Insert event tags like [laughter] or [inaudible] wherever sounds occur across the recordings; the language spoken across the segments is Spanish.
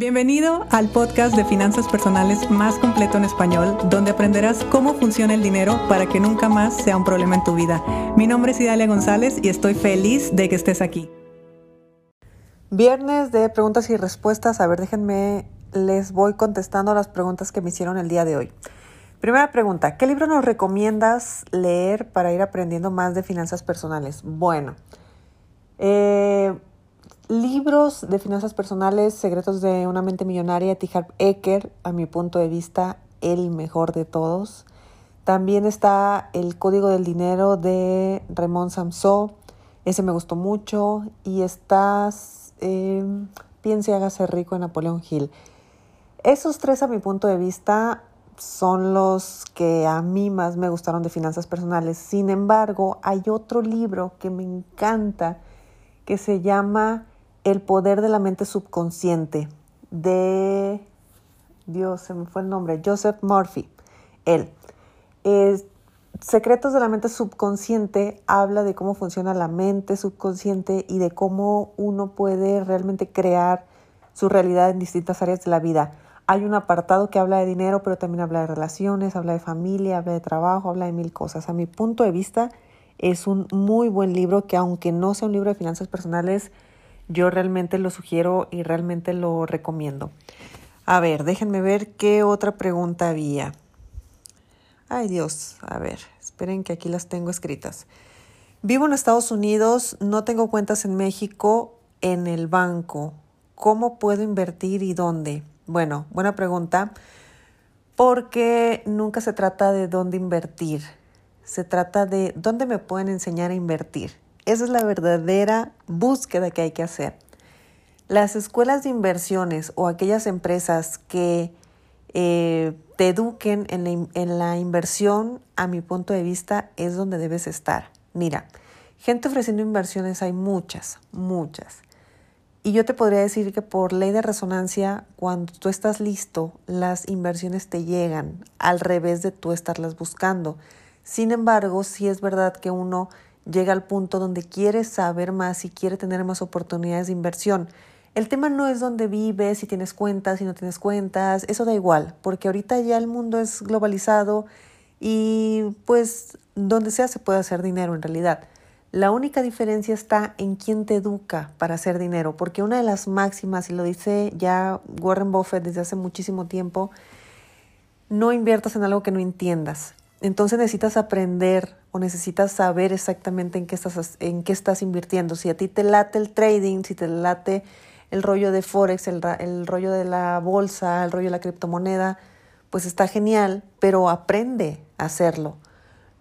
Bienvenido al podcast de finanzas personales más completo en español, donde aprenderás cómo funciona el dinero para que nunca más sea un problema en tu vida. Mi nombre es Idalia González y estoy feliz de que estés aquí. Viernes de preguntas y respuestas. A ver, déjenme, les voy contestando las preguntas que me hicieron el día de hoy. Primera pregunta, ¿qué libro nos recomiendas leer para ir aprendiendo más de finanzas personales? Bueno, eh, libros de finanzas personales, Secretos de una mente millonaria, T. Ecker, a mi punto de vista, el mejor de todos. También está El Código del Dinero de Raymond Samson, ese me gustó mucho. Y estás eh, Piense y hágase rico de Napoleón Hill. Esos tres, a mi punto de vista, son los que a mí más me gustaron de finanzas personales. Sin embargo, hay otro libro que me encanta que se llama El poder de la mente subconsciente de Dios, se me fue el nombre, Joseph Murphy. Él. Secretos de la mente subconsciente habla de cómo funciona la mente subconsciente y de cómo uno puede realmente crear su realidad en distintas áreas de la vida. Hay un apartado que habla de dinero, pero también habla de relaciones, habla de familia, habla de trabajo, habla de mil cosas. A mi punto de vista, es un muy buen libro que aunque no sea un libro de finanzas personales, yo realmente lo sugiero y realmente lo recomiendo. A ver, déjenme ver qué otra pregunta había. Ay Dios, a ver, esperen que aquí las tengo escritas. Vivo en Estados Unidos, no tengo cuentas en México en el banco. ¿Cómo puedo invertir y dónde? Bueno, buena pregunta, porque nunca se trata de dónde invertir, se trata de dónde me pueden enseñar a invertir. Esa es la verdadera búsqueda que hay que hacer. Las escuelas de inversiones o aquellas empresas que eh, te eduquen en la, en la inversión, a mi punto de vista, es donde debes estar. Mira, gente ofreciendo inversiones hay muchas, muchas. Y yo te podría decir que por ley de resonancia, cuando tú estás listo, las inversiones te llegan al revés de tú estarlas buscando. Sin embargo, sí es verdad que uno llega al punto donde quiere saber más y quiere tener más oportunidades de inversión. El tema no es dónde vives, si tienes cuentas, si no tienes cuentas, eso da igual, porque ahorita ya el mundo es globalizado y pues donde sea se puede hacer dinero en realidad. La única diferencia está en quién te educa para hacer dinero, porque una de las máximas, y lo dice ya Warren Buffett desde hace muchísimo tiempo, no inviertas en algo que no entiendas. Entonces necesitas aprender o necesitas saber exactamente en qué estás, en qué estás invirtiendo. Si a ti te late el trading, si te late el rollo de Forex, el, el rollo de la bolsa, el rollo de la criptomoneda, pues está genial, pero aprende a hacerlo.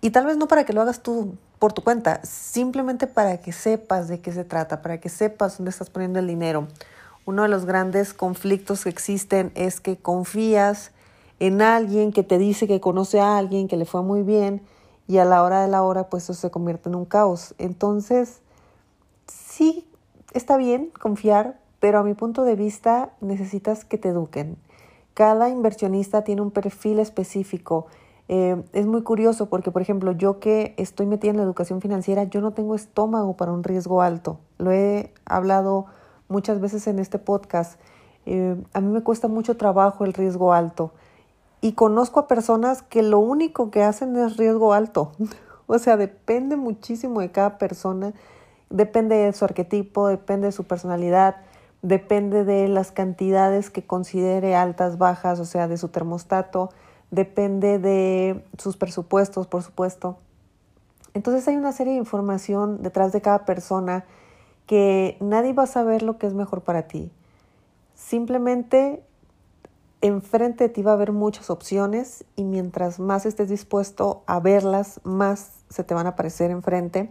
Y tal vez no para que lo hagas tú por tu cuenta, simplemente para que sepas de qué se trata, para que sepas dónde estás poniendo el dinero. Uno de los grandes conflictos que existen es que confías en alguien que te dice que conoce a alguien, que le fue muy bien, y a la hora de la hora, pues eso se convierte en un caos. Entonces, sí, está bien confiar, pero a mi punto de vista necesitas que te eduquen. Cada inversionista tiene un perfil específico eh, es muy curioso porque, por ejemplo, yo que estoy metida en la educación financiera, yo no tengo estómago para un riesgo alto. Lo he hablado muchas veces en este podcast. Eh, a mí me cuesta mucho trabajo el riesgo alto. Y conozco a personas que lo único que hacen es riesgo alto. [laughs] o sea, depende muchísimo de cada persona. Depende de su arquetipo, depende de su personalidad, depende de las cantidades que considere altas, bajas, o sea, de su termostato depende de sus presupuestos, por supuesto. Entonces hay una serie de información detrás de cada persona que nadie va a saber lo que es mejor para ti. Simplemente enfrente de ti va a haber muchas opciones y mientras más estés dispuesto a verlas, más se te van a aparecer enfrente.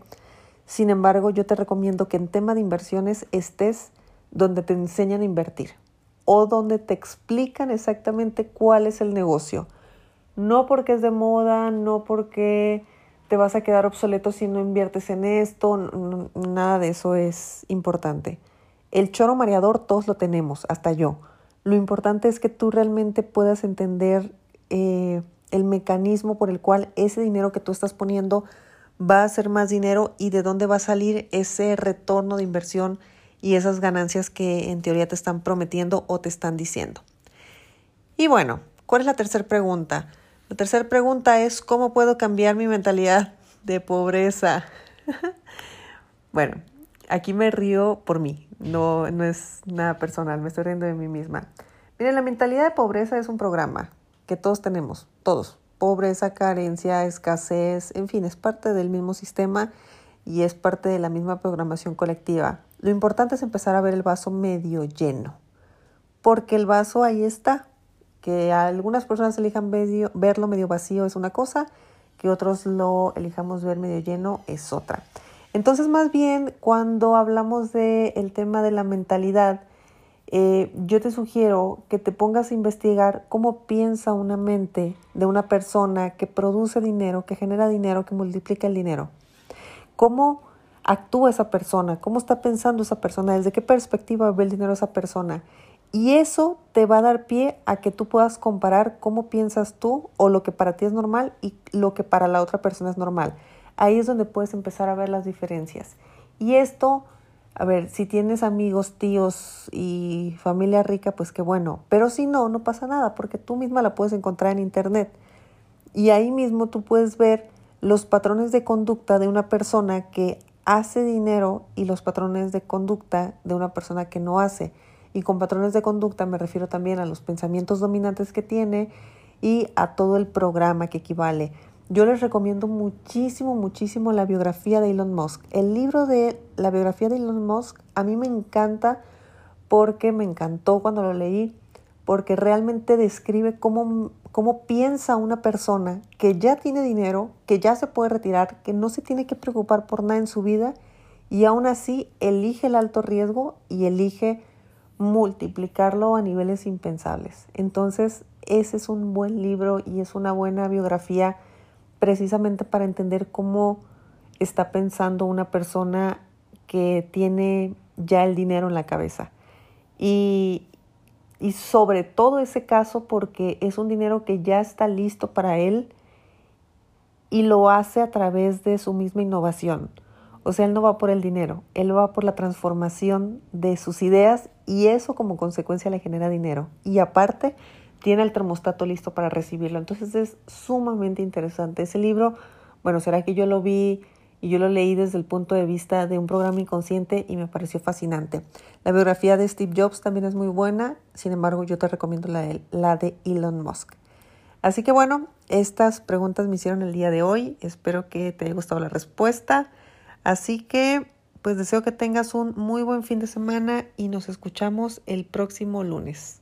Sin embargo, yo te recomiendo que en tema de inversiones estés donde te enseñan a invertir o donde te explican exactamente cuál es el negocio no porque es de moda, no porque te vas a quedar obsoleto si no inviertes en esto, nada de eso es importante. El choro mareador todos lo tenemos, hasta yo. Lo importante es que tú realmente puedas entender eh, el mecanismo por el cual ese dinero que tú estás poniendo va a ser más dinero y de dónde va a salir ese retorno de inversión y esas ganancias que en teoría te están prometiendo o te están diciendo. Y bueno, ¿cuál es la tercera pregunta? La tercera pregunta es ¿cómo puedo cambiar mi mentalidad de pobreza? [laughs] bueno, aquí me río por mí, no, no es nada personal, me estoy riendo de mí misma. Miren, la mentalidad de pobreza es un programa que todos tenemos, todos. Pobreza, carencia, escasez, en fin, es parte del mismo sistema y es parte de la misma programación colectiva. Lo importante es empezar a ver el vaso medio lleno, porque el vaso ahí está. Que algunas personas elijan verlo medio vacío es una cosa, que otros lo elijamos ver medio lleno es otra. Entonces, más bien, cuando hablamos del el tema de la mentalidad, eh, yo te sugiero que te pongas a investigar cómo piensa una mente de una persona que produce dinero, que genera dinero, que multiplica el dinero. ¿Cómo actúa esa persona? ¿Cómo está pensando esa persona? ¿Desde qué perspectiva ve el dinero esa persona? Y eso te va a dar pie a que tú puedas comparar cómo piensas tú o lo que para ti es normal y lo que para la otra persona es normal. Ahí es donde puedes empezar a ver las diferencias. Y esto, a ver, si tienes amigos, tíos y familia rica, pues qué bueno. Pero si no, no pasa nada porque tú misma la puedes encontrar en internet. Y ahí mismo tú puedes ver los patrones de conducta de una persona que hace dinero y los patrones de conducta de una persona que no hace. Y con patrones de conducta me refiero también a los pensamientos dominantes que tiene y a todo el programa que equivale. Yo les recomiendo muchísimo, muchísimo la biografía de Elon Musk. El libro de la biografía de Elon Musk a mí me encanta porque me encantó cuando lo leí, porque realmente describe cómo, cómo piensa una persona que ya tiene dinero, que ya se puede retirar, que no se tiene que preocupar por nada en su vida y aún así elige el alto riesgo y elige multiplicarlo a niveles impensables. Entonces, ese es un buen libro y es una buena biografía precisamente para entender cómo está pensando una persona que tiene ya el dinero en la cabeza. Y, y sobre todo ese caso porque es un dinero que ya está listo para él y lo hace a través de su misma innovación. O sea, él no va por el dinero, él va por la transformación de sus ideas y eso como consecuencia le genera dinero. Y aparte, tiene el termostato listo para recibirlo. Entonces es sumamente interesante. Ese libro, bueno, será que yo lo vi y yo lo leí desde el punto de vista de un programa inconsciente y me pareció fascinante. La biografía de Steve Jobs también es muy buena, sin embargo yo te recomiendo la de, Elon Musk. Así que bueno, estas preguntas me hicieron el día de hoy. Espero que te haya gustado la respuesta. Así que, pues deseo que tengas un muy buen fin de semana y nos escuchamos el próximo lunes.